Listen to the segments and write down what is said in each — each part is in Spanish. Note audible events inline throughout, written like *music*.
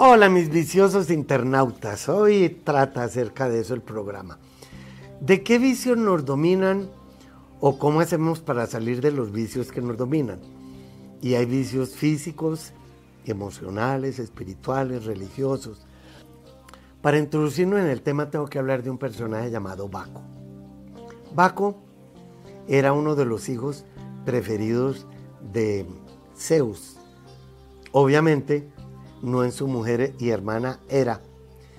Hola mis viciosos internautas, hoy trata acerca de eso el programa. ¿De qué vicios nos dominan o cómo hacemos para salir de los vicios que nos dominan? Y hay vicios físicos, emocionales, espirituales, religiosos. Para introducirnos en el tema tengo que hablar de un personaje llamado Baco. Baco era uno de los hijos preferidos de Zeus. Obviamente, no en su mujer y hermana Hera,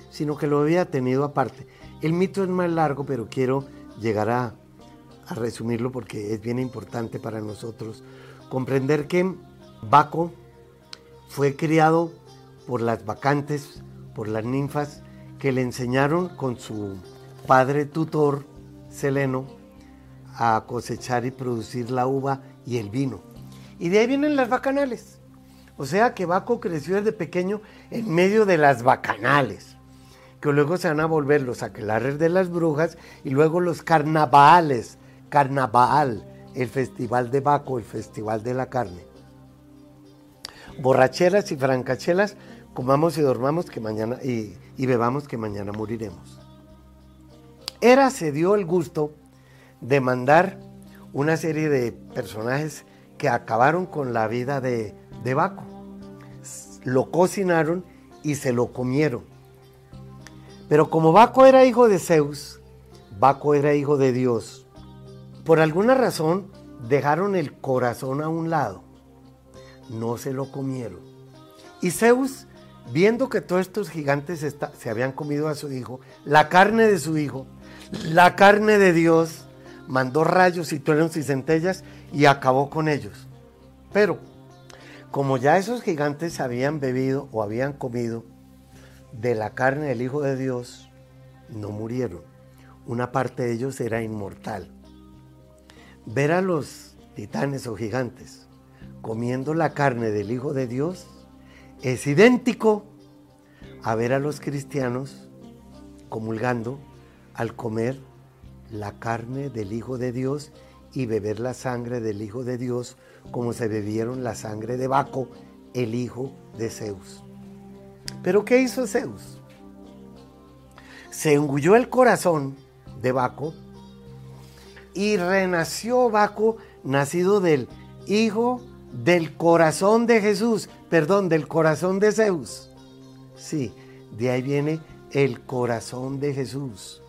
sino que lo había tenido aparte. El mito es más largo, pero quiero llegar a, resumirlo porque es bien importante para nosotros comprender que Baco fue criado por las vacantes, por las ninfas, que le enseñaron con su padre tutor, Seleno, a cosechar y producir la uva y el vino. Y de ahí vienen las bacanales. O sea que Baco creció desde pequeño en medio de las bacanales, que luego se van a volver los aquelares de las brujas y luego los carnavales, carnaval, el festival de Baco, el festival de la carne. Borracheras y francachelas, comamos y dormamos que mañana y bebamos que mañana moriremos. Era se dio el gusto de mandar una serie de personajes que acabaron con la vida de, de Baco. Lo cocinaron y se lo comieron. Pero como Baco era hijo de Zeus, Baco era hijo de Dios, por alguna razón dejaron el corazón a un lado. No se lo comieron. Y Zeus, viendo que todos estos gigantes se habían comido a su hijo, la carne de su hijo, la carne de Dios, mandó rayos y truenos y centellas y acabó con ellos. Pero, como ya esos gigantes habían bebido o habían comido de la carne del Hijo de Dios, no murieron. Una parte de ellos era inmortal. Ver a los titanes o gigantes comiendo la carne del Hijo de Dios es idéntico a ver a los cristianos comulgando al comer la carne del Hijo de Dios y beber la sangre del Hijo de Dios como se bebieron la sangre de Baco, el hijo de Zeus. Pero ¿qué hizo Zeus? Se engulló el corazón de Baco y renació Baco, nacido del hijo del corazón de Jesús, perdón, del corazón de Zeus. Sí, de ahí viene el corazón de Jesús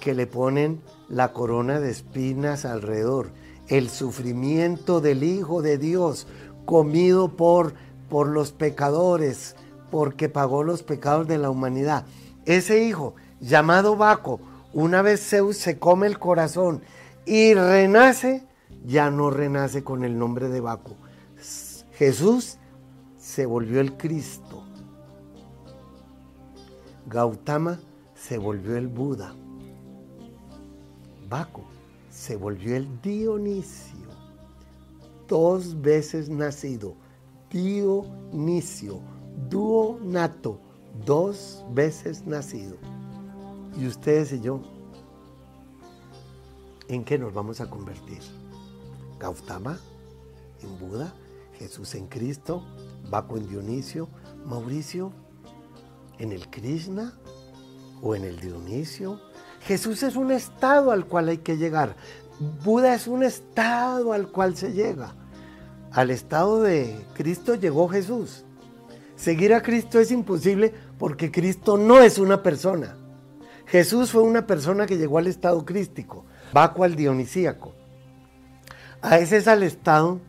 que le ponen la corona de espinas alrededor, el sufrimiento del Hijo de Dios, comido por, por los pecadores, porque pagó los pecados de la humanidad. Ese hijo, llamado Baco, una vez Zeus se come el corazón y renace, ya no renace con el nombre de Baco. Jesús se volvió el Cristo. Gautama se volvió el Buda. Baco se volvió el Dionisio, dos veces nacido, Dionisio, dúo nato, dos veces nacido. Y ustedes y yo, ¿en qué nos vamos a convertir? Gautama en Buda, Jesús en Cristo, Baco en Dionisio, Mauricio en el Krishna o en el Dionisio, Jesús es un estado al cual hay que llegar. Buda es un estado al cual se llega. Al estado de Cristo llegó Jesús. Seguir a Cristo es imposible porque Cristo no es una persona. Jesús fue una persona que llegó al estado crístico, vacuo al dionisíaco. A ese es al estado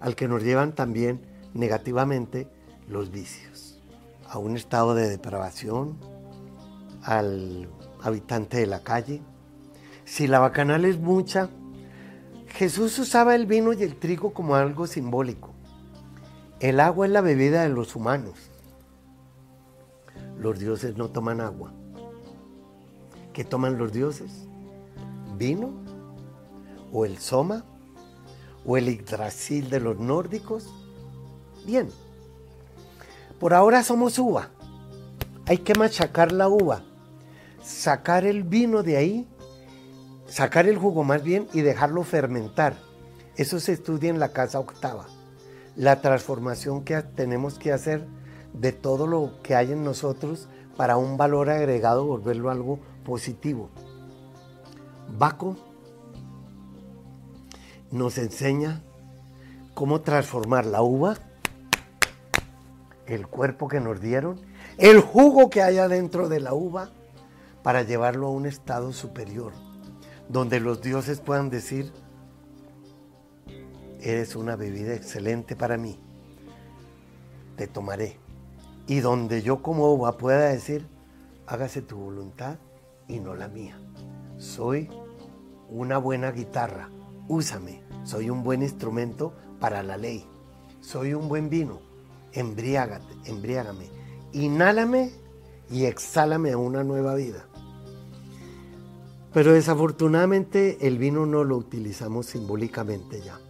al que nos llevan también negativamente los vicios. A un estado de depravación, al habitante de la calle. Si la bacanal es mucha, Jesús usaba el vino y el trigo como algo simbólico. El agua es la bebida de los humanos. Los dioses no toman agua. ¿Qué toman los dioses? ¿Vino? ¿O el soma? ¿O el Yggdrasil de los nórdicos? Bien. Por ahora somos uva. Hay que machacar la uva sacar el vino de ahí, sacar el jugo más bien y dejarlo fermentar. Eso se estudia en la casa octava. La transformación que tenemos que hacer de todo lo que hay en nosotros para un valor agregado, volverlo algo positivo. Baco nos enseña cómo transformar la uva, el cuerpo que nos dieron, el jugo que hay adentro de la uva, para llevarlo a un estado superior, donde los dioses puedan decir, eres una bebida excelente para mí, te tomaré. Y donde yo como uva pueda decir, hágase tu voluntad y no la mía. Soy una buena guitarra, úsame. Soy un buen instrumento para la ley. Soy un buen vino, embriágate, embriágame. Inhálame y exhálame a una nueva vida. Pero desafortunadamente el vino no lo utilizamos simbólicamente ya.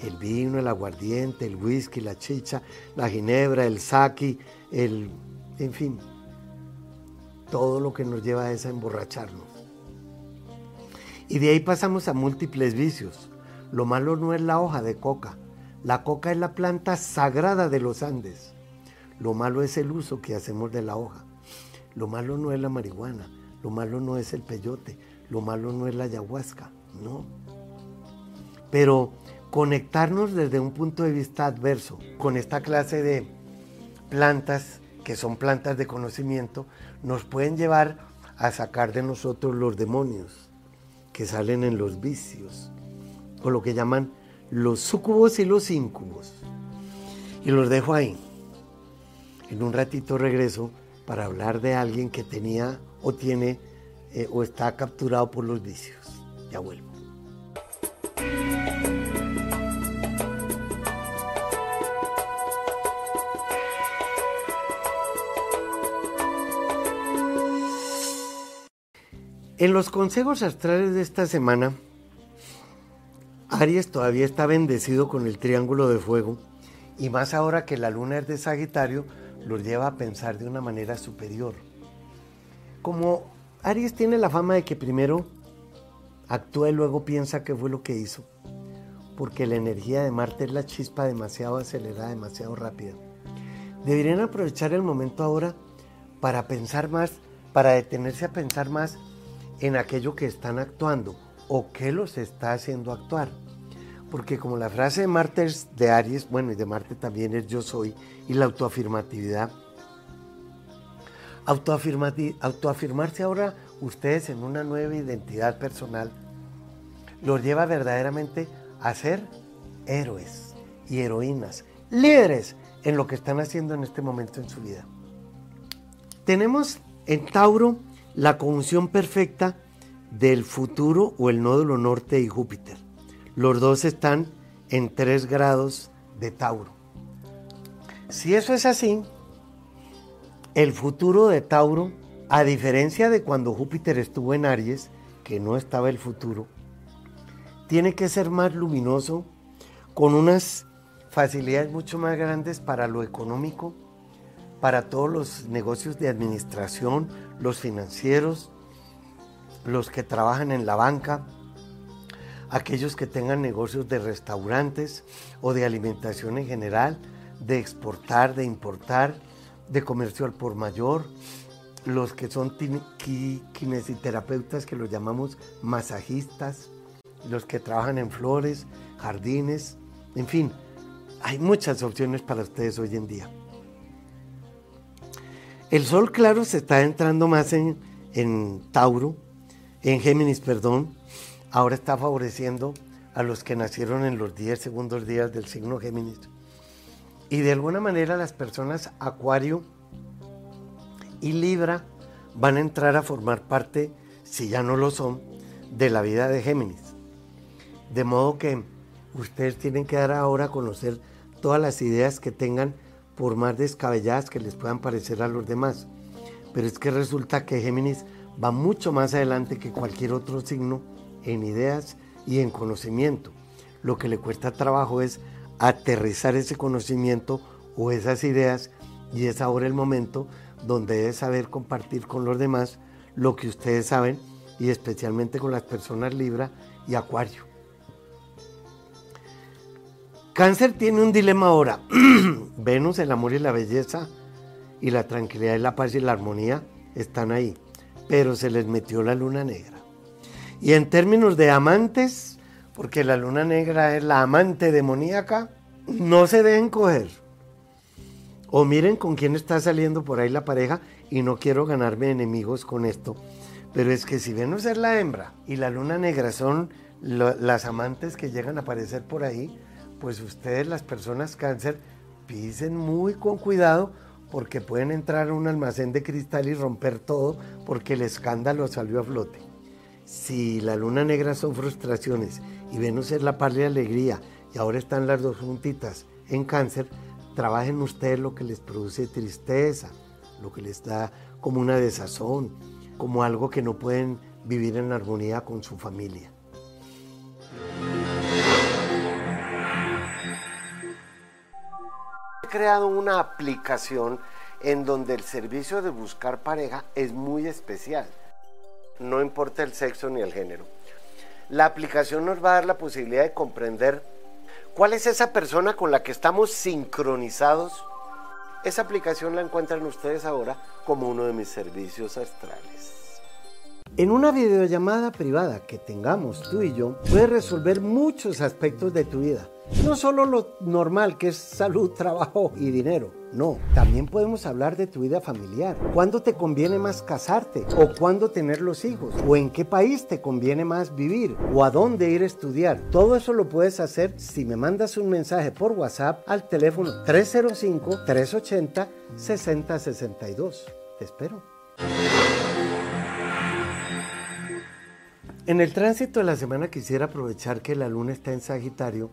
El vino, el aguardiente, el whisky, la chicha, la ginebra, el sake, el, en fin, todo lo que nos lleva a a emborracharnos. Y de ahí pasamos a múltiples vicios. Lo malo no es la hoja de coca. La coca es la planta sagrada de los Andes. Lo malo es el uso que hacemos de la hoja. Lo malo no es la marihuana. Lo malo no es el peyote, lo malo no es la ayahuasca, no. Pero conectarnos desde un punto de vista adverso con esta clase de plantas, que son plantas de conocimiento, nos pueden llevar a sacar de nosotros los demonios que salen en los vicios, o lo que llaman los sucubos y los incubos. Y los dejo ahí. En un ratito regreso para hablar de alguien que tenía o tiene eh, o está capturado por los vicios. Ya vuelvo. En los consejos astrales de esta semana, Aries todavía está bendecido con el triángulo de fuego y más ahora que la luna es de Sagitario, los lleva a pensar de una manera superior como Aries tiene la fama de que primero actúa y luego piensa qué fue lo que hizo, porque la energía de Marte es la chispa demasiado acelerada, demasiado rápida. Deberían aprovechar el momento ahora para pensar más, para detenerse a pensar más en aquello que están actuando o qué los está haciendo actuar. Porque como la frase de Marte es de Aries, bueno, y de Marte también es yo soy, y la autoafirmatividad, autoafirmarse ahora ustedes en una nueva identidad personal los lleva verdaderamente a ser héroes y heroínas, líderes en lo que están haciendo en este momento en su vida. Tenemos en Tauro la conjunción perfecta del futuro o el nódulo norte y Júpiter. Los dos están en tres grados de Tauro. Si eso es así, el futuro de Tauro, a diferencia de cuando Júpiter estuvo en Aries, que no estaba el futuro, tiene que ser más luminoso, con unas facilidades mucho más grandes para lo económico, para todos los negocios de administración, los financieros, los que trabajan en la banca, aquellos que tengan negocios de restaurantes o de alimentación en general, de exportar, de importar, de comercio al por mayor, los que son kinesiterapeutas que los llamamos masajistas, los que trabajan en flores, jardines, en fin, hay muchas opciones para ustedes hoy en día. El sol, claro, se está entrando más en, en Tauro, en Géminis, perdón. Ahora está favoreciendo a los que nacieron en los 10 segundos días del signo Géminis. Y de alguna manera las personas Acuario y Libra van a entrar a formar parte, si ya no lo son, de la vida de Géminis. De modo que ustedes tienen que dar ahora a conocer todas las ideas que tengan, por más descabelladas que les puedan parecer a los demás. Pero es que resulta que Géminis va mucho más adelante que cualquier otro signo en ideas y en conocimiento. Lo que le cuesta trabajo es aterrizar ese conocimiento o esas ideas y es ahora el momento donde debe saber compartir con los demás lo que ustedes saben y especialmente con las personas Libra y Acuario. Cáncer tiene un dilema ahora. *clears throat* Venus, el amor y la belleza y la tranquilidad y la paz y la armonía están ahí, pero se les metió la luna negra. Y en términos de amantes, porque la luna negra es la amante demoníaca, no se deben coger. O miren con quién está saliendo por ahí la pareja y no quiero ganarme enemigos con esto. Pero es que si Venus es la hembra y la luna negra son las amantes que llegan a aparecer por ahí, pues ustedes las personas cáncer pisen muy con cuidado porque pueden entrar a un almacén de cristal y romper todo porque el escándalo salió a flote. Si la luna negra son frustraciones y Venus es la paz y alegría y ahora están las dos juntitas en cáncer, trabajen ustedes lo que les produce tristeza, lo que les da como una desazón, como algo que no pueden vivir en armonía con su familia. He creado una aplicación en donde el servicio de buscar pareja es muy especial. No importa el sexo ni el género. La aplicación nos va a dar la posibilidad de comprender cuál es esa persona con la que estamos sincronizados. Esa aplicación la encuentran ustedes ahora como uno de mis servicios astrales. En una videollamada privada que tengamos tú y yo, puedes resolver muchos aspectos de tu vida. No solo lo normal que es salud, *laughs* trabajo y dinero. No, también podemos hablar de tu vida familiar. ¿Cuándo te conviene más casarte? ¿O cuándo tener los hijos? ¿O en qué país te conviene más vivir? ¿O a dónde ir a estudiar? Todo eso lo puedes hacer si me mandas un mensaje por WhatsApp al teléfono 305-380-6062. Te espero. En el tránsito de la semana quisiera aprovechar que la luna está en Sagitario,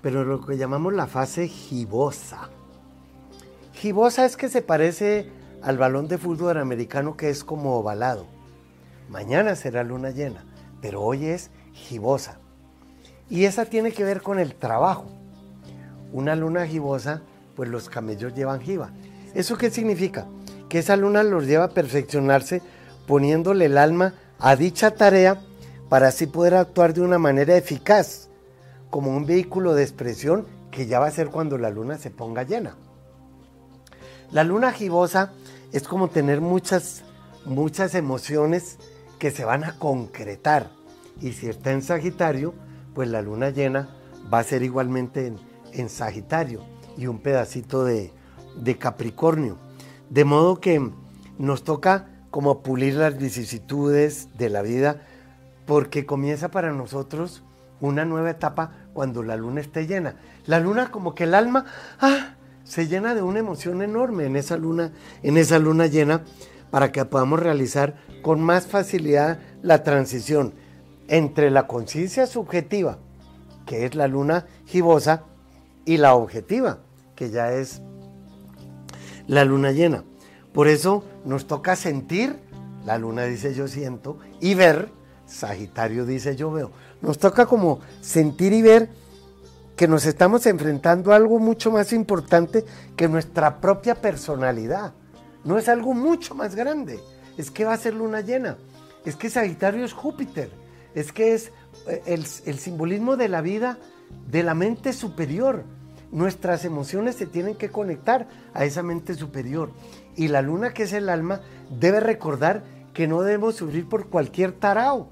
pero lo que llamamos la fase gibosa. Gibosa es que se parece al balón de fútbol americano que es como ovalado. Mañana será luna llena, pero hoy es gibosa. Y esa tiene que ver con el trabajo. Una luna gibosa, pues los camellos llevan giba. ¿Eso qué significa? Que esa luna los lleva a perfeccionarse poniéndole el alma a dicha tarea para así poder actuar de una manera eficaz, como un vehículo de expresión que ya va a ser cuando la luna se ponga llena. La luna gibosa es como tener muchas, muchas emociones que se van a concretar. Y si está en Sagitario, pues la luna llena va a ser igualmente en, Sagitario y un pedacito de, de Capricornio. De modo que nos toca como pulir las vicisitudes de la vida porque comienza para nosotros una nueva etapa cuando la luna esté llena. La luna como que el alma ah, se llena de una emoción enorme en esa luna, en esa luna llena, para que podamos realizar con más facilidad la transición entre la conciencia subjetiva, que es la luna gibosa, y la objetiva, que ya es la luna llena. Por eso nos toca sentir, la luna dice yo siento, y ver Sagitario dice yo veo. Nos toca como sentir y ver que nos estamos enfrentando a algo mucho más importante que nuestra propia personalidad. No es algo mucho más grande. Es que va a ser luna llena. Es que Sagitario es Júpiter. Es que es eh, el, simbolismo de la vida de la mente superior. Nuestras emociones se tienen que conectar a esa mente superior. Y la luna, que es el alma, debe recordar que no debemos sufrir por cualquier tarao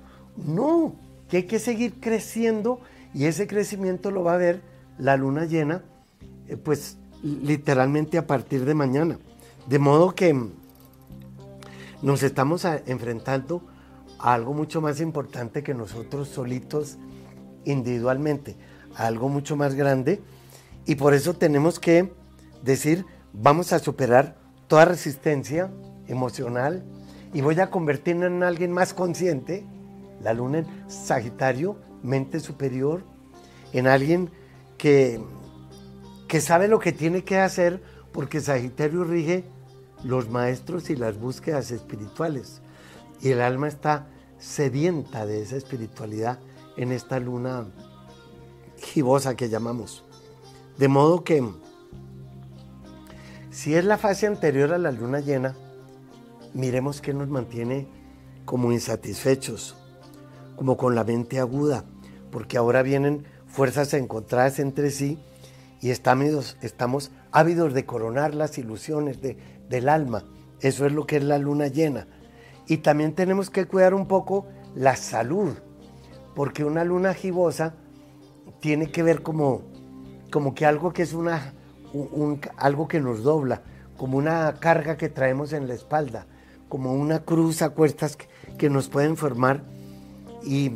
no, que hay que seguir creciendo y ese crecimiento lo va a ver la luna llena, eh, pues literalmente a partir de mañana. De modo que nos estamos enfrentando a algo mucho más importante que nosotros solitos individualmente, a algo mucho más grande y por eso tenemos que decir, vamos a superar toda resistencia emocional y voy a convertirme en alguien más consciente la luna en Sagitario, mente superior, en alguien que, que sabe lo que tiene que hacer porque Sagitario rige los maestros y las búsquedas espirituales. Y el alma está sedienta de esa espiritualidad en esta luna gibosa que llamamos. De modo que si es la fase anterior a la luna llena, miremos qué nos mantiene como insatisfechos, como con la mente aguda, porque ahora vienen fuerzas encontradas entre sí y estamos, ávidos de coronar las ilusiones del alma. Eso es lo que es la luna llena. Y también tenemos que cuidar un poco la salud, porque una luna gibosa tiene que ver como, como que algo que es una, algo que nos dobla, como una carga que traemos en la espalda, como una cruz a cuestas que nos pueden formar y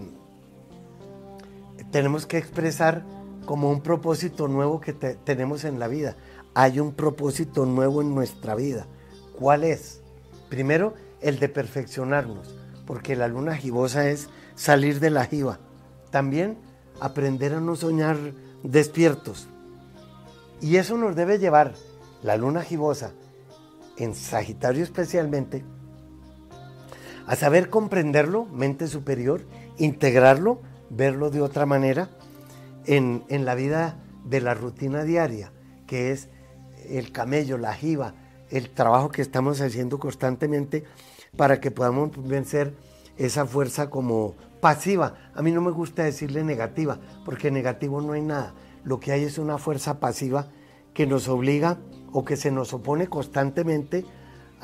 tenemos que expresar como un propósito nuevo que tenemos en la vida. Hay un propósito nuevo en nuestra vida. ¿Cuál es? Primero, el de perfeccionarnos, porque la luna gibosa es salir de la jiba. También aprender a no soñar despiertos. Y eso nos debe llevar, la luna gibosa, en Sagitario especialmente, a saber comprenderlo, mente superior, integrarlo, verlo de otra manera en, la vida de la rutina diaria, que es el camello, la jiba, el trabajo que estamos haciendo constantemente para que podamos vencer esa fuerza como pasiva. A mí no me gusta decirle negativa, porque negativo no hay nada. Lo que hay es una fuerza pasiva que nos obliga o que se nos opone constantemente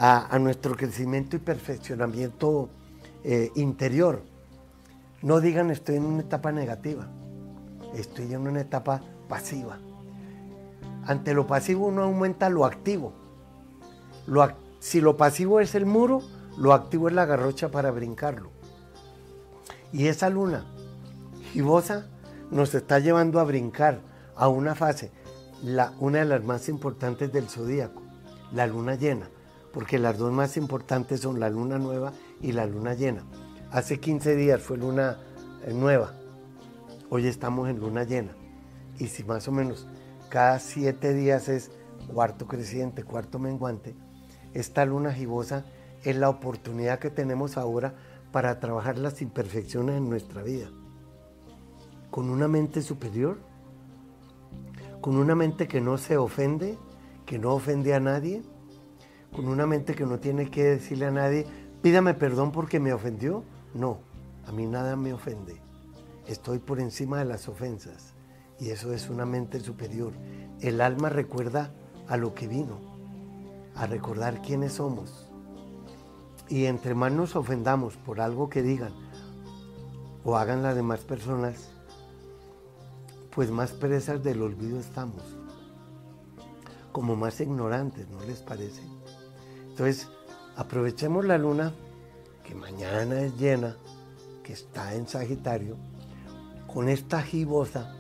a, nuestro crecimiento y perfeccionamiento eh, interior. No digan estoy en una etapa negativa estoy en una etapa pasiva. Ante lo pasivo uno aumenta lo activo. si lo pasivo es el muro, lo activo es la garrocha para brincarlo. Y esa luna gibosa nos está llevando a brincar a una fase, una de las más importantes del zodíaco, la luna llena, porque las dos más importantes son la luna nueva y la luna llena. Hace 15 días fue luna eh, nueva Hoy estamos en luna llena. Y si más o menos cada siete días es cuarto creciente, cuarto menguante, esta luna gibosa es la oportunidad que tenemos ahora para trabajar las imperfecciones en nuestra vida. Con una mente superior, con una mente que no se ofende, que no ofende a nadie, con una mente que no tiene que decirle a nadie, pídame perdón porque me ofendió. No, a mí nada me ofende estoy por encima de las ofensas. Y eso es una mente superior. El alma recuerda a lo que vino, a recordar quiénes somos. Y entre más nos ofendamos por algo que digan o hagan las demás personas, pues más presas del olvido estamos. Como más ignorantes, ¿no les parece? Entonces, aprovechemos la luna, que mañana es llena, que está en Sagitario, con esta gibosa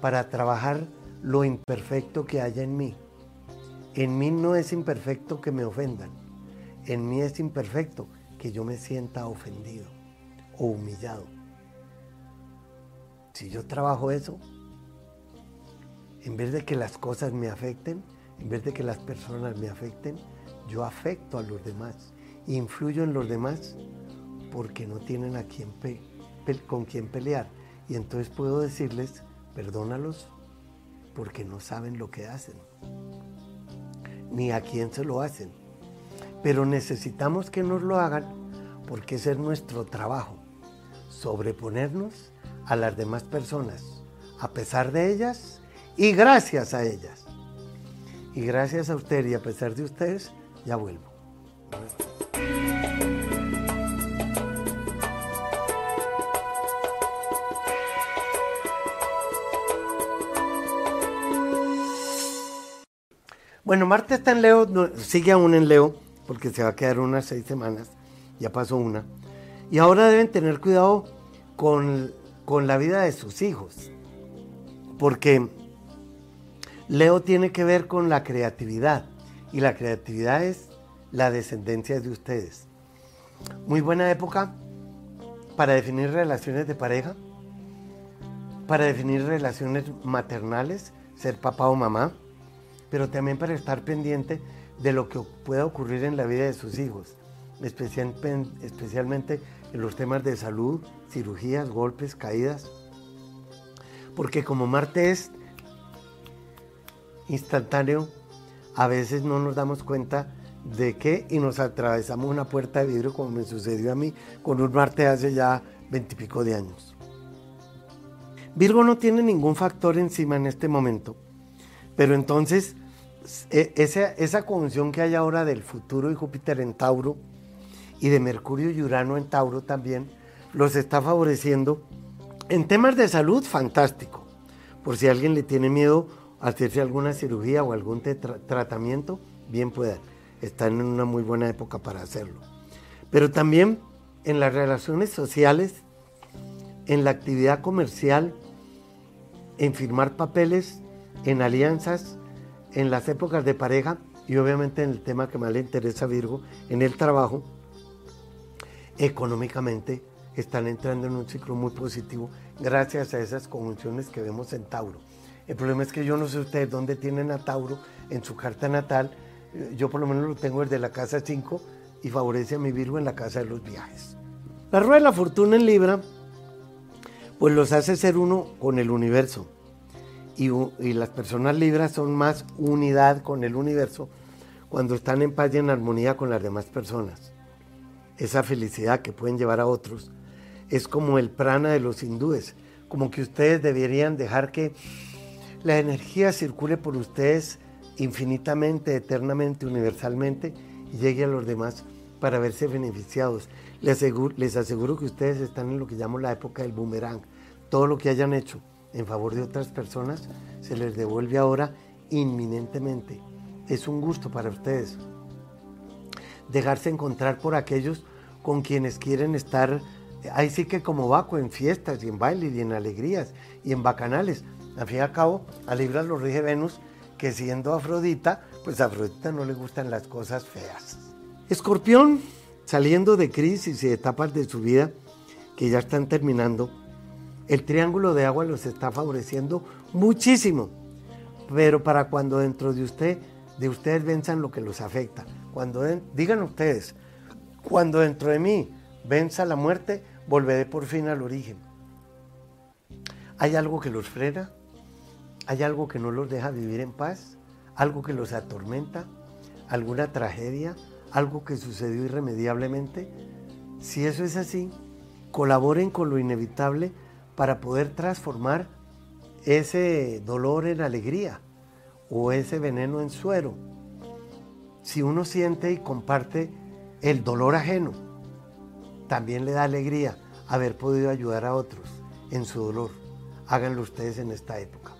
para trabajar lo imperfecto que haya en mí. En mí no es imperfecto que me ofendan. En mí es imperfecto que yo me sienta ofendido o humillado. Si yo trabajo eso, en vez de que las cosas me afecten, en vez de que las personas me afecten, yo afecto a los demás, influyo en los demás porque no tienen a quien pe con quien pelear. Y entonces puedo decirles, perdónalos porque no saben lo que hacen, ni a quién se lo hacen. Pero necesitamos que nos lo hagan porque ese es nuestro trabajo, sobreponernos a las demás personas, a pesar de ellas y gracias a ellas. Y gracias a usted y a pesar de ustedes, ya vuelvo. Bueno, Marte está en Leo, sigue aún en Leo, porque se va a quedar unas seis semanas, ya pasó una. Y ahora deben tener cuidado con, con la vida de sus hijos, porque Leo tiene que ver con la creatividad, y la creatividad es la descendencia de ustedes. Muy buena época para definir relaciones de pareja, para definir relaciones maternales, ser papá o mamá pero también para estar pendiente de lo que pueda ocurrir en la vida de sus hijos, especialmente en los temas de salud, cirugías, golpes, caídas. Porque como Marte es instantáneo, a veces no nos damos cuenta de qué y nos atravesamos una puerta de vidrio como me sucedió a mí con un Marte hace ya veintipico de años. Virgo no tiene ningún factor encima en este momento, pero entonces e, esa, esa conjunción que hay ahora del futuro y Júpiter en Tauro y de Mercurio y Urano en Tauro también, los está favoreciendo. En temas de salud, fantástico. Por si alguien le tiene miedo hacerse alguna cirugía o algún tratamiento, bien pueda. Están en una muy buena época para hacerlo. Pero también en las relaciones sociales, en la actividad comercial, en firmar papeles, en alianzas, en las épocas de pareja y obviamente en el tema que más le interesa a Virgo, en el trabajo, económicamente están entrando en un ciclo muy positivo gracias a esas conjunciones que vemos en Tauro. El problema es que yo no sé ustedes dónde tienen a Tauro en su carta natal. Yo por lo menos lo tengo desde la casa 5 y favorece a mi Virgo en la casa de los viajes. La rueda de la fortuna en Libra, pues los hace ser uno con el universo. Y, y las personas libras son más unidad con el universo cuando están en paz y en armonía con las demás personas. Esa felicidad que pueden llevar a otros es como el prana de los hindúes, como que ustedes deberían dejar que la energía circule por ustedes infinitamente, eternamente, universalmente y llegue a los demás para verse beneficiados. Les aseguro, les aseguro que ustedes están en lo que llamo la época del boomerang. Todo lo que hayan hecho en favor de otras personas se les devuelve ahora inminentemente. Es un gusto para ustedes dejarse encontrar por aquellos con quienes quieren estar ahí sí que como vaco en fiestas y en bailes y en alegrías y en bacanales. Al fin y al cabo, a Libra lo rige Venus, que siendo Afrodita, pues a Afrodita no le gustan las cosas feas. Escorpión, saliendo de crisis y etapas de su vida que ya están terminando, el triángulo de agua los está favoreciendo muchísimo. Pero para cuando dentro de usted, de ustedes venzan lo que los afecta. Cuando digan ustedes, cuando dentro de mí venza la muerte, volveré por fin al origen. ¿Hay algo que los frena? ¿Hay algo que no los deja vivir en paz? ¿Algo que los atormenta? ¿Alguna tragedia? ¿Algo que sucedió irremediablemente? Si eso es así, colaboren con lo inevitable para poder transformar ese dolor en alegría o ese veneno en suero. Si uno siente y comparte el dolor ajeno, también le da alegría haber podido ayudar a otros en su dolor. Háganlo ustedes en esta época.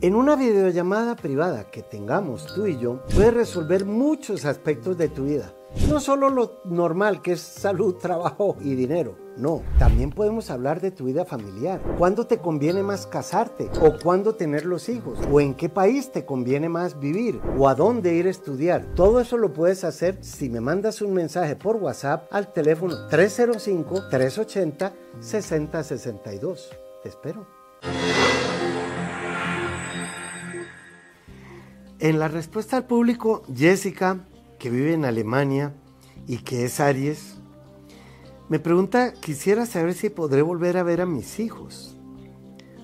En una videollamada privada que tengamos tú y yo, puedes resolver muchos aspectos de tu vida. No solo lo normal que es salud, *laughs* trabajo y dinero no, también podemos hablar de tu vida familiar. ¿Cuándo te conviene más casarte? ¿O cuándo tener los hijos? ¿O en qué país te conviene más vivir? ¿O a dónde ir a estudiar? Todo eso lo puedes hacer si me mandas un mensaje por WhatsApp al teléfono 305-380-6062. Te espero. En la respuesta al público, Jessica, que vive en Alemania y que es Aries, me pregunta, quisiera saber si podré volver a ver a mis hijos.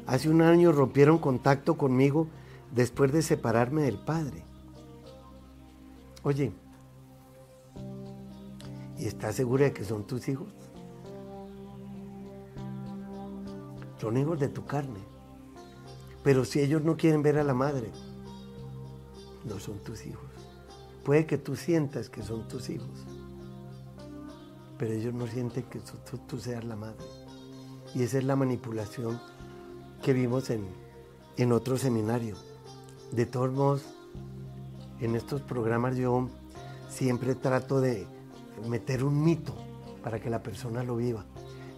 Hace un año rompieron contacto conmigo después de separarme del padre. Oye, ¿y estás segura de que son tus hijos? Son hijos de tu carne. Pero si ellos no quieren ver a la madre, no son tus hijos. Puede que tú sientas que son tus hijos pero ellos no sienten que tú, seas la madre. Y esa es la manipulación que vimos en, en otro seminario. De todos modos, en estos programas yo siempre trato de meter un mito para que la persona lo viva.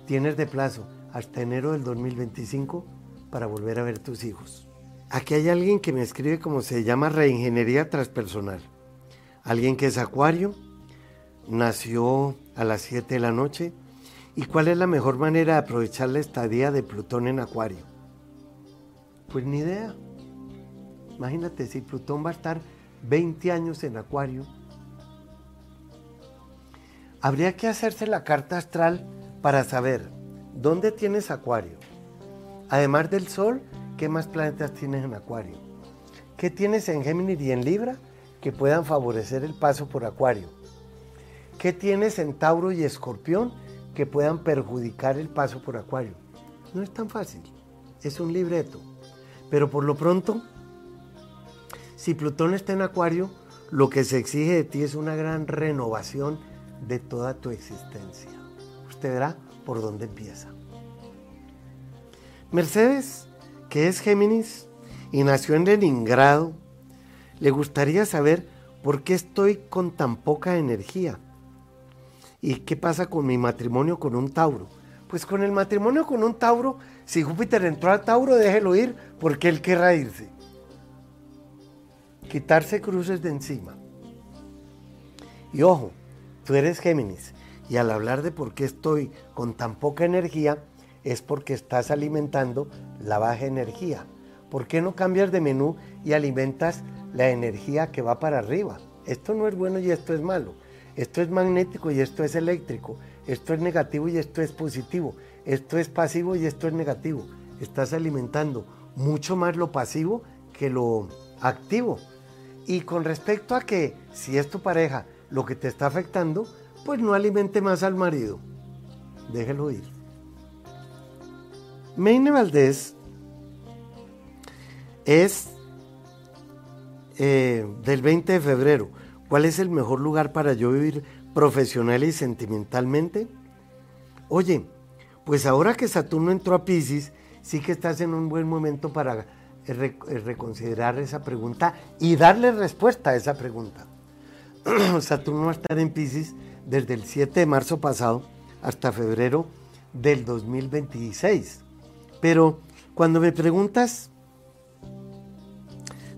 Tienes de plazo hasta enero del 2025 para volver a ver tus hijos. Aquí hay alguien que me escribe como se llama reingeniería transpersonal. Alguien que es acuario, nació a las 7 de la noche y cuál es la mejor manera de aprovechar la estadía de Plutón en Acuario. Pues ni idea. Imagínate si Plutón va a estar 20 años en Acuario. Habría que hacerse la carta astral para saber dónde tienes Acuario. Además del Sol, ¿qué más planetas tienes en Acuario? ¿Qué tienes en Géminis y en Libra que puedan favorecer el paso por Acuario? ¿Qué tienes en Tauro y Escorpión que puedan perjudicar el paso por Acuario? No es tan fácil, es un libreto. Pero por lo pronto, si Plutón está en Acuario, lo que se exige de ti es una gran renovación de toda tu existencia. Usted verá por dónde empieza. Mercedes, que es Géminis y nació en Leningrado, le gustaría saber por qué estoy con tan poca energía y qué pasa con mi matrimonio con un Tauro. Pues con el matrimonio con un Tauro, si Júpiter entró a Tauro, déjelo ir porque él querrá irse. Quitarse cruces de encima. Y ojo, tú eres Géminis y al hablar de por qué estoy con tan poca energía, es porque estás alimentando la baja energía. ¿Por qué no cambias de menú y alimentas la energía que va para arriba? Esto no es bueno y esto es malo. Esto es magnético y esto es eléctrico. Esto es negativo y esto es positivo. Esto es pasivo y esto es negativo. Estás alimentando mucho más lo pasivo que lo activo. Y con respecto a que si es tu pareja lo que te está afectando, pues no alimente más al marido. Déjelo ir. Meine Valdés es eh, del 20 de febrero. ¿Cuál es el mejor lugar para yo vivir profesional y sentimentalmente? Oye, pues ahora que Saturno entró a Pisces, sí que estás en un buen momento para eh, eh, reconsiderar esa pregunta y darle respuesta a esa pregunta. *clears throat* Saturno va a estar en Pisces desde el 7 de marzo pasado hasta febrero del 2026. Pero cuando me preguntas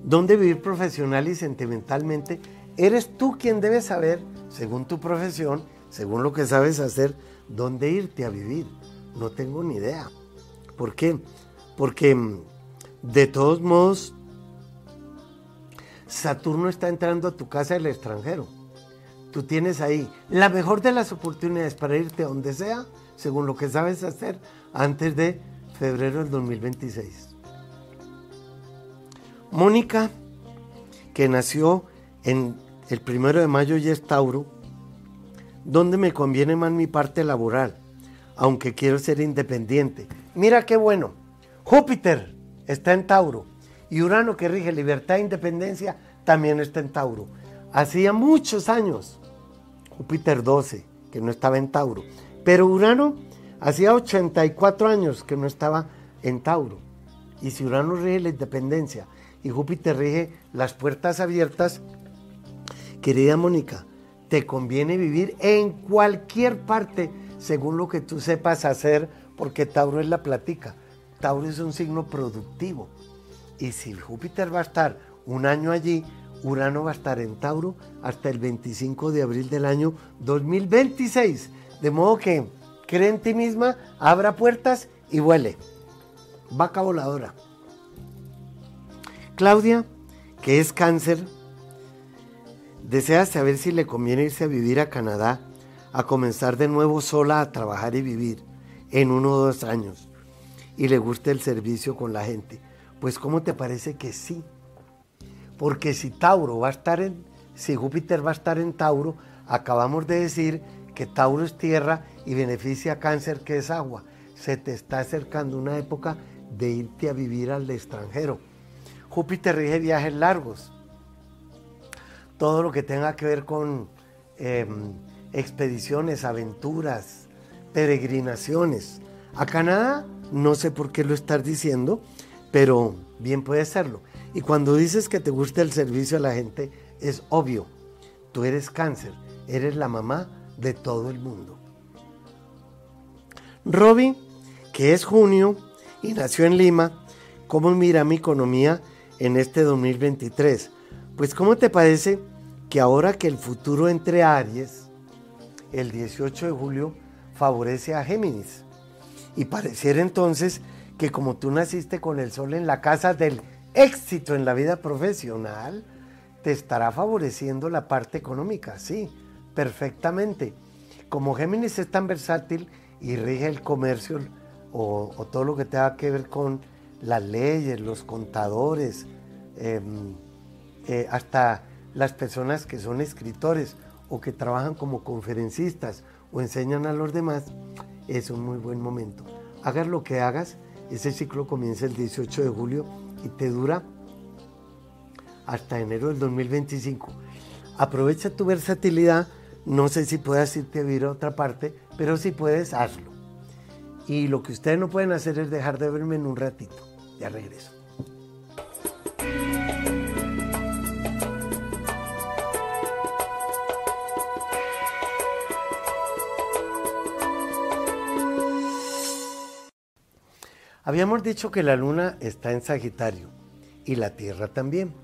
dónde vivir profesional y sentimentalmente, Eres tú quien debe saber, según tu profesión, según lo que sabes hacer, dónde irte a vivir. No tengo ni idea. ¿Por qué? Porque mm, de todos modos, Saturno está entrando a tu casa del extranjero. Tú tienes ahí la mejor de las oportunidades para irte a donde sea, según lo que sabes hacer, antes de febrero del 2026. Mónica, que nació en el primero de mayo ya es Tauro, ¿dónde me conviene más mi parte laboral? Aunque quiero ser independiente. Mira qué bueno. Júpiter está en Tauro y Urano que rige libertad e independencia también está en Tauro. Hacía muchos años, Júpiter 12, que no estaba en Tauro, pero Urano hacía 84 años que no estaba en Tauro. Y si Urano rige la independencia y Júpiter rige las puertas abiertas, Querida Mónica, te conviene vivir en cualquier parte según lo que tú sepas hacer, porque Tauro es la platica. Tauro es un signo productivo. Y si Júpiter va a estar un año allí, Urano va a estar en Tauro hasta el 25 de abril del año 2026. De modo que cree en ti misma, abra puertas y vuele. Vaca voladora. Claudia, que es cáncer, desea saber si le conviene irse a vivir a Canadá, a comenzar de nuevo sola a trabajar y vivir en uno o dos años, y le gusta el servicio con la gente. Pues ¿cómo te parece que sí? Porque si Tauro va a estar en, si Júpiter va a estar en Tauro, acabamos de decir que Tauro es tierra y beneficia a cáncer que es agua. Se te está acercando una época de irte a vivir al extranjero. Júpiter rige viajes largos todo lo que tenga que ver con em, expediciones, aventuras, peregrinaciones. A Canadá, no sé por qué lo estás diciendo, pero bien puede serlo. Y cuando dices que te gusta el servicio a la gente, es obvio. Tú eres cáncer, eres la mamá de todo el mundo. Robbie, que es junio y nació en Lima, ¿cómo mira mi economía en este 2023? Pues ¿cómo te parece que ahora que el futuro entre Aries, el 18 de julio, favorece a Géminis. Y pareciera entonces que como tú naciste con el sol en la casa del éxito en la vida profesional, te estará favoreciendo la parte económica, sí, perfectamente. Como Géminis es tan versátil y rige el comercio o, todo lo que tenga que ver con las leyes, los contadores, em, eh, hasta las personas que son escritores o que trabajan como conferencistas o enseñan a los demás, es un muy buen momento. Hagas lo que hagas, ese ciclo comienza el 18 de julio y te dura hasta enero del 2025. Aprovecha tu versatilidad, no sé si puedas irte a a otra parte, pero si puedes, hazlo. Y lo que ustedes no pueden hacer es dejar de verme en un ratito. Ya regreso. Habíamos dicho que la luna está en Sagitario y la Tierra también.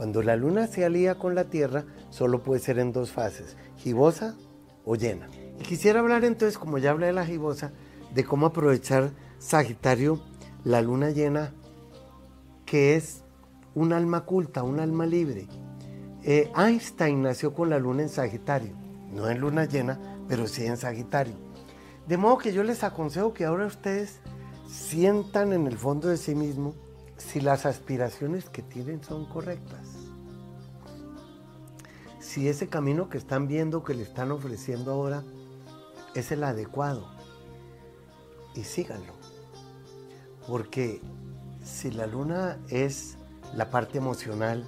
Cuando la luna se alía con la Tierra, solo puede ser en dos fases, gibosa o llena. Y quisiera hablar entonces, como ya hablé de la gibosa, de cómo aprovechar Sagitario, la luna llena, que es un alma culta, un alma libre. Eh, Einstein nació con la luna en Sagitario, no en luna llena, pero sí en Sagitario. De modo que yo les aconsejo que ahora ustedes sientan en el fondo de sí mismo si las aspiraciones que tienen son correctas. Si ese camino que están viendo, que le están ofreciendo ahora, es el adecuado. Y síganlo. Porque si la luna es la parte emocional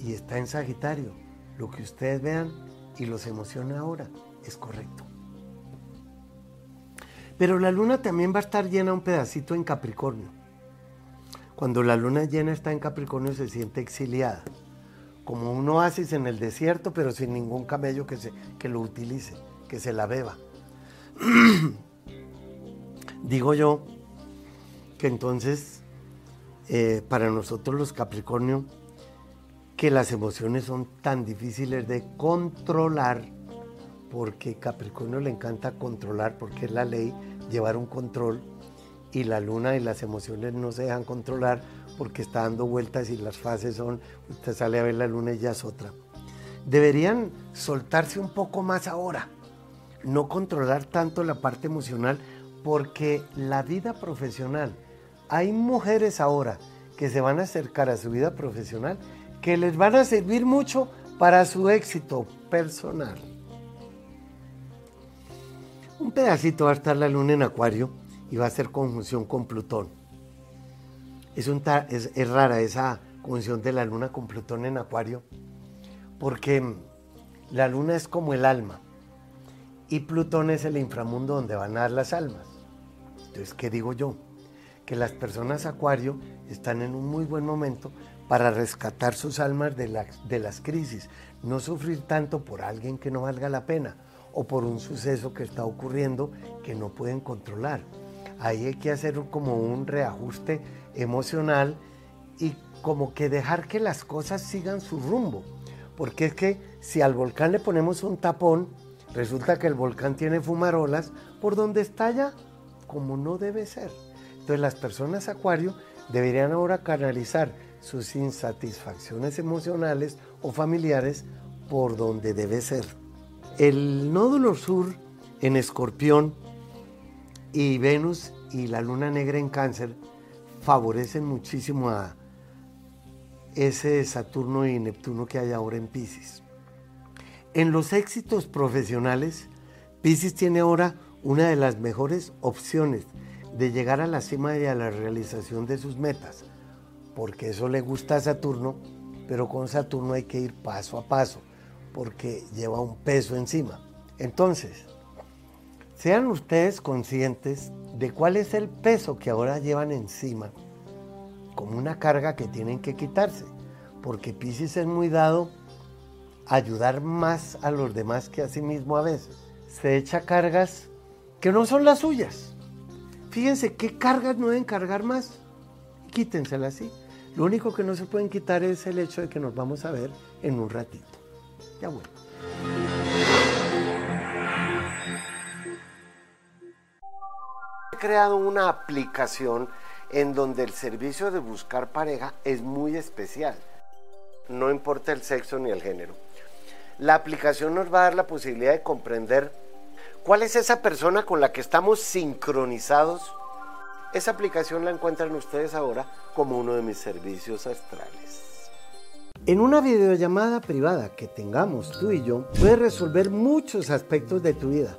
y está en Sagitario, lo que ustedes vean y los emociona ahora es correcto. Pero la luna también va a estar llena un pedacito en Capricornio. Cuando la luna llena está en Capricornio se siente exiliada, como un oasis en el desierto, pero sin ningún camello que, se, que lo utilice, que se la beba. *clears throat* Digo yo que entonces eh, para nosotros los Capricornio, que las emociones son tan difíciles de controlar, porque Capricornio le encanta controlar, porque es la ley llevar un control y la luna y las emociones no se dejan controlar porque está dando vueltas y las fases son, usted sale a ver la luna y ya es otra. Deberían soltarse un poco más ahora, no controlar tanto la parte emocional porque la vida profesional, hay mujeres ahora que se van a acercar a su vida profesional que les van a servir mucho para su éxito personal un pedacito va a estar la luna en acuario y va a hacer conjunción con Plutón. Es, rara esa conjunción de la luna con Plutón en acuario porque la luna es como el alma y Plutón es el inframundo donde van a dar las almas. Entonces, ¿qué digo yo? Que las personas acuario están en un muy buen momento para rescatar sus almas de, de las crisis, no sufrir tanto por alguien que no valga la pena o por un suceso que está ocurriendo que no pueden controlar. Ahí hay que hacer como un reajuste emocional y como que dejar que las cosas sigan su rumbo. Porque es que si al volcán le ponemos un tapón, resulta que el volcán tiene fumarolas por donde estalla como no debe ser. Entonces las personas acuario deberían ahora canalizar sus insatisfacciones emocionales o familiares por donde debe ser. El nódulo sur en Escorpión y Venus y la luna negra en Cáncer favorecen muchísimo a ese Saturno y Neptuno que hay ahora en Pisces. En los éxitos profesionales, Pisces tiene ahora una de las mejores opciones de llegar a la cima y a la realización de sus metas, porque eso le gusta a Saturno, pero con Saturno hay que ir paso a paso porque lleva un peso encima. Entonces, sean ustedes conscientes de cuál es el peso que ahora llevan encima, como una carga que tienen que quitarse, porque Pisces es muy dado a ayudar más a los demás que a sí mismo a veces. Se echa cargas que no son las suyas. Fíjense qué cargas no deben cargar más. Quítenselas así. Lo único que no se pueden quitar es el hecho de que nos vamos a ver en un ratito. Ya bueno. Creado una aplicación en donde el servicio de buscar pareja es muy especial. No importa el sexo ni el género. La aplicación nos va a dar la posibilidad de comprender cuál es esa persona con la que estamos sincronizados. Esa aplicación la encuentran ustedes ahora como uno de mis servicios astrales. En una videollamada privada que tengamos tú y yo, puedes resolver muchos aspectos de tu vida.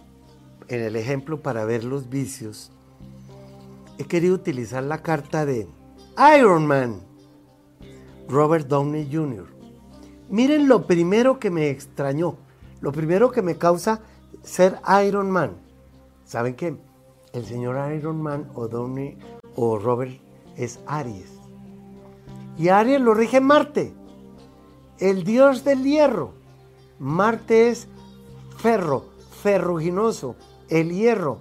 en el ejemplo para ver los vicios, he querido utilizar la carta de Iron Man, Robert Downey Jr. Miren lo primero que me extrañó, lo primero que me causa ser Iron Man. ¿Saben qué? El señor Iron Man o Downey o Robert es Aries. Y Aries lo rige Marte, el dios del hierro. Marte es ferro, ferruginoso, el hierro.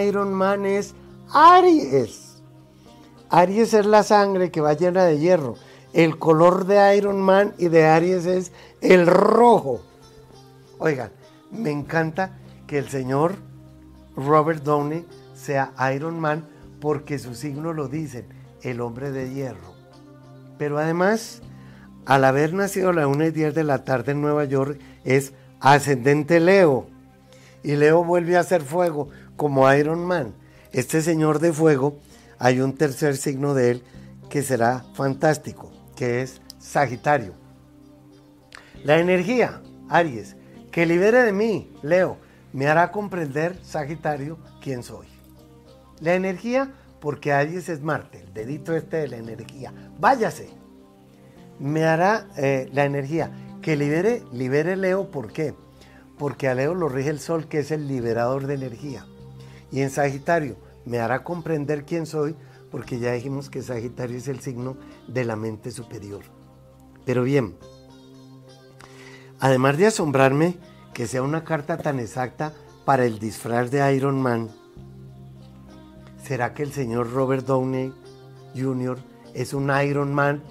Iron Man es Aries. Aries es la sangre que va llena de hierro. El color de Iron Man y de Aries es el rojo. Oigan, me encanta que el señor Robert Downey sea Iron Man porque su signo lo dicen, el hombre de hierro. Pero además, al haber nacido a las 1 y 10 de la tarde en Nueva York, es ascendente Leo. Y Leo vuelve a ser fuego, como Iron Man. Este señor de fuego, hay un tercer signo de él que será fantástico, que es Sagitario. La energía, Aries, que libere de mí, Leo, me hará comprender, Sagitario, quién soy. La energía, porque Aries es Marte, el dedito este de la energía. Váyase. Me hará eh, la energía que libere, libere Leo, ¿por qué? Porque a Leo lo rige el Sol, que es el liberador de energía. Y en Sagitario, me hará comprender quién soy, porque ya dijimos que Sagitario es el signo de la mente superior. Pero bien, además de asombrarme que sea una carta tan exacta para el disfraz de Iron Man, ¿será que el señor Robert Downey Jr. es un Iron Man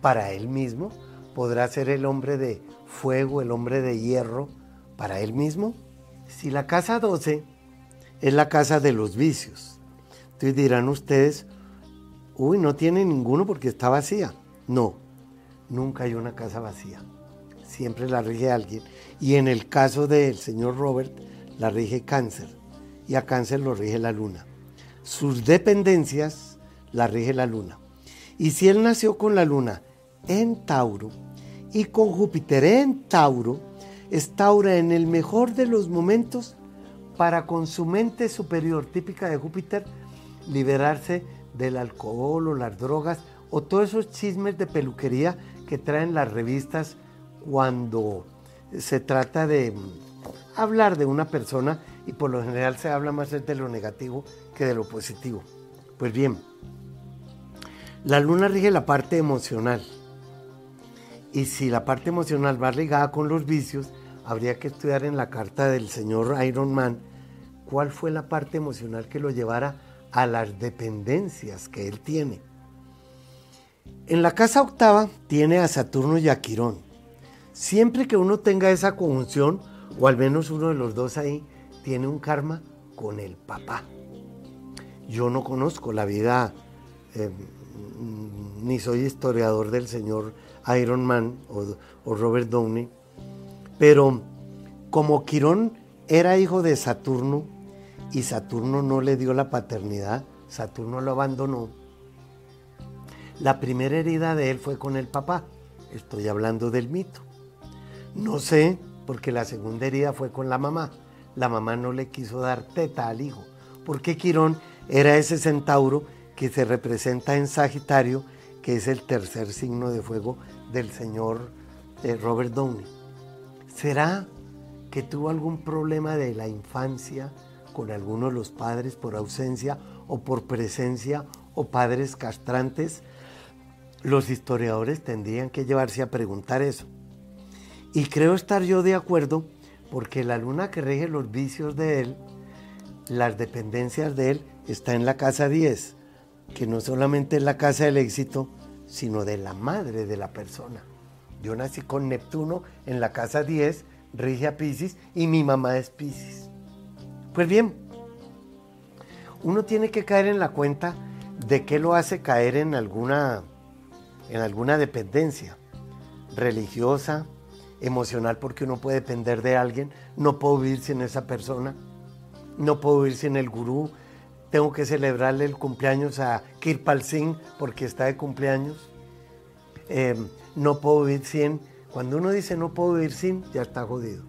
para él mismo? podrá ser el hombre de fuego, el hombre de hierro para él mismo? Si la casa 12 es la casa de los vicios, entonces dirán ustedes, uy, no tiene ninguno porque está vacía. No, nunca hay una casa vacía. Siempre la rige alguien. Y en el caso del señor Robert, la rige cáncer. Y a cáncer lo rige la luna. Sus dependencias la rige la luna. Y si él nació con la luna en Tauro y con Júpiter en Tauro, es Tauro en el mejor de los momentos para con su mente superior típica de Júpiter liberarse del alcohol o las drogas o todos esos chismes de peluquería que traen las revistas cuando se trata de hablar de una persona y por lo general se habla más de lo negativo que de lo positivo. Pues bien, la luna rige la parte emocional y si la parte emocional va ligada con los vicios, habría que estudiar en la carta del señor Iron Man cuál fue la parte emocional que lo llevara a las dependencias que él tiene. En la casa octava tiene a Saturno y a Quirón. Siempre que uno tenga esa conjunción, o al menos uno de los dos ahí, tiene un karma con el papá. Yo no conozco la vida, eh, ni soy historiador del señor Iron Man o, Robert Downey, pero como Quirón era hijo de Saturno y Saturno no le dio la paternidad, Saturno lo abandonó, la primera herida de él fue con el papá. Estoy hablando del mito. No sé, porque la segunda herida fue con la mamá. La mamá no le quiso dar teta al hijo, porque Quirón era ese centauro que se representa en Sagitario que es el tercer signo de fuego del señor eh, Robert Downey. ¿Será que tuvo algún problema de la infancia con alguno de los padres por ausencia o por presencia o padres castrantes, los historiadores tendrían que llevarse a preguntar eso. Y creo estar yo de acuerdo porque la luna que rige los vicios de él, las dependencias de él, está en la casa 10, que no solamente es la casa del éxito, sino de la madre de la persona. Yo nací con Neptuno en la casa 10, rige a Pisces, y mi mamá es Pisces. Pues bien, uno tiene que caer en la cuenta de qué lo hace caer en alguna, en alguna dependencia religiosa, emocional, porque uno puede depender de alguien, no puedo vivir sin esa persona, no puedo vivir sin el gurú, tengo que celebrarle el cumpleaños a Kirpal Singh porque está de cumpleaños, eh, no puedo vivir sin, cuando uno dice no puedo vivir sin, ya está jodido,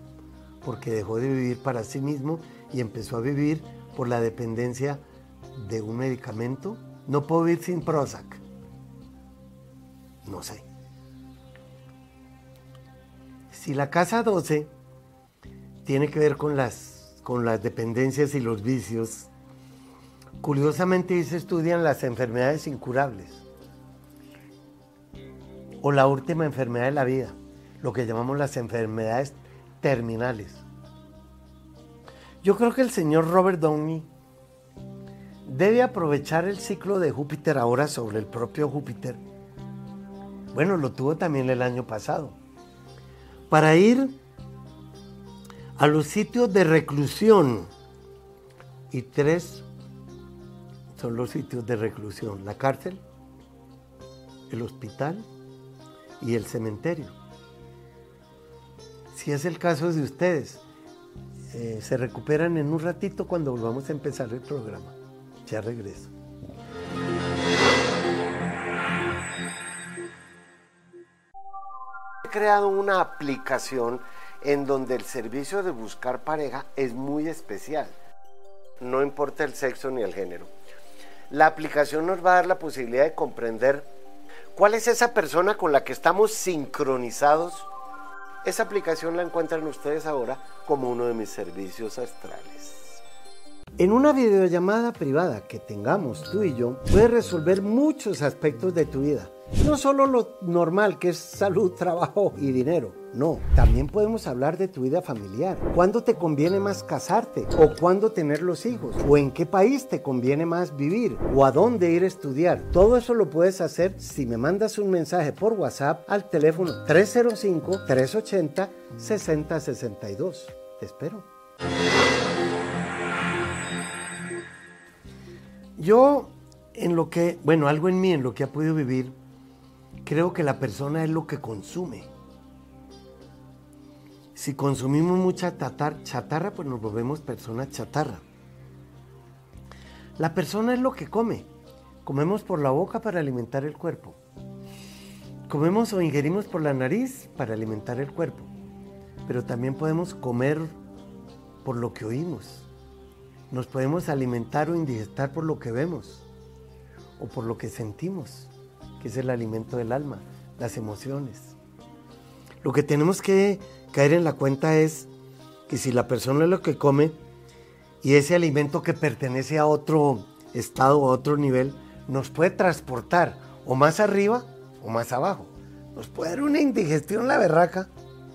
porque dejó de vivir para sí mismo y empezó a vivir por la dependencia de un medicamento. No puedo vivir sin Prozac. No sé. Si la casa 12 tiene que ver con las, con las dependencias y los vicios, curiosamente se estudian las enfermedades incurables o la última enfermedad de la vida, lo que llamamos las enfermedades terminales. Yo creo que el señor Robert Downey debe aprovechar el ciclo de Júpiter ahora sobre el propio Júpiter. Bueno, lo tuvo también el año pasado. Para ir a los sitios de reclusión. Y tres son los sitios de reclusión. La cárcel, el hospital y el cementerio. Si es el caso de ustedes, eh, se recuperan en un ratito cuando volvamos a empezar el programa. Ya regreso. He creado una aplicación en donde el servicio de buscar pareja es muy especial. No importa el sexo ni el género. La aplicación nos va a dar la posibilidad de comprender cuál es esa persona con la que estamos sincronizados esa aplicación la encuentran ustedes ahora como uno de mis servicios astrales. En una videollamada privada que tengamos tú y yo, puedes resolver muchos aspectos de tu vida. No solo lo normal que es salud, *laughs* trabajo y dinero. No, también podemos hablar de tu vida familiar. ¿Cuándo te conviene más casarte? ¿O cuándo tener los hijos? ¿O en qué país te conviene más vivir? ¿O a dónde ir a estudiar? Todo eso lo puedes hacer si me mandas un mensaje por WhatsApp al teléfono 305-380-6062. Te espero. Yo, en lo que, bueno, algo en mí, en lo que ha podido vivir, creo que la persona es lo que consume. Si consumimos mucha chatarra, pues nos volvemos personas chatarra. La persona es lo que come. Comemos por la boca para alimentar el cuerpo. Comemos o ingerimos por la nariz para alimentar el cuerpo. Pero también podemos comer por lo que oímos. Nos podemos alimentar o indigestar por lo que vemos o por lo que sentimos que es el alimento del alma, las emociones. Lo que tenemos que caer en la cuenta es que si la persona es lo que come y ese alimento que pertenece a otro estado a otro nivel, nos puede transportar o más arriba o más abajo. Nos puede dar una indigestión la berraca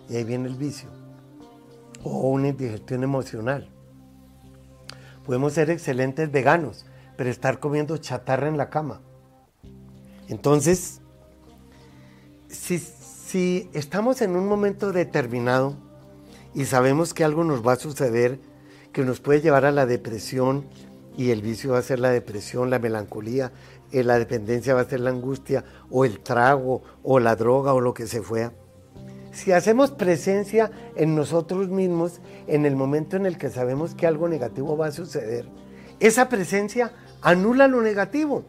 y ahí viene el vicio. O una indigestión emocional. Podemos ser excelentes veganos, pero estar comiendo chatarra en la cama. Entonces, si, estamos en un momento determinado y sabemos que algo nos va a suceder que nos puede llevar a la depresión y el vicio va a ser la depresión, la melancolía, eh, la dependencia va a ser la angustia o el trago o la droga o lo que se fuera. Si hacemos presencia en nosotros mismos en el momento en el que sabemos que algo negativo va a suceder, esa presencia anula lo negativo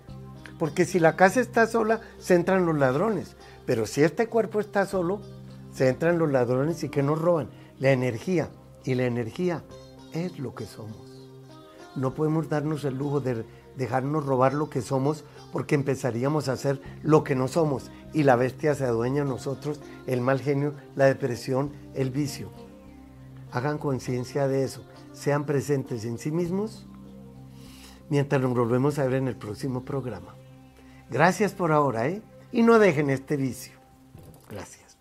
porque si la casa está sola, se entran los ladrones. Pero si este cuerpo está solo, se entran los ladrones y que nos roban la energía. Y la energía es lo que somos. No podemos darnos el lujo de dejarnos robar lo que somos porque empezaríamos a hacer lo que no somos y la bestia se adueña a nosotros, el mal genio, la depresión, el vicio. Hagan conciencia de eso, sean presentes en sí mismos mientras nos volvemos a ver en el próximo programa. Gracias por ahora, ¿eh? Y no dejen este vicio. Gracias.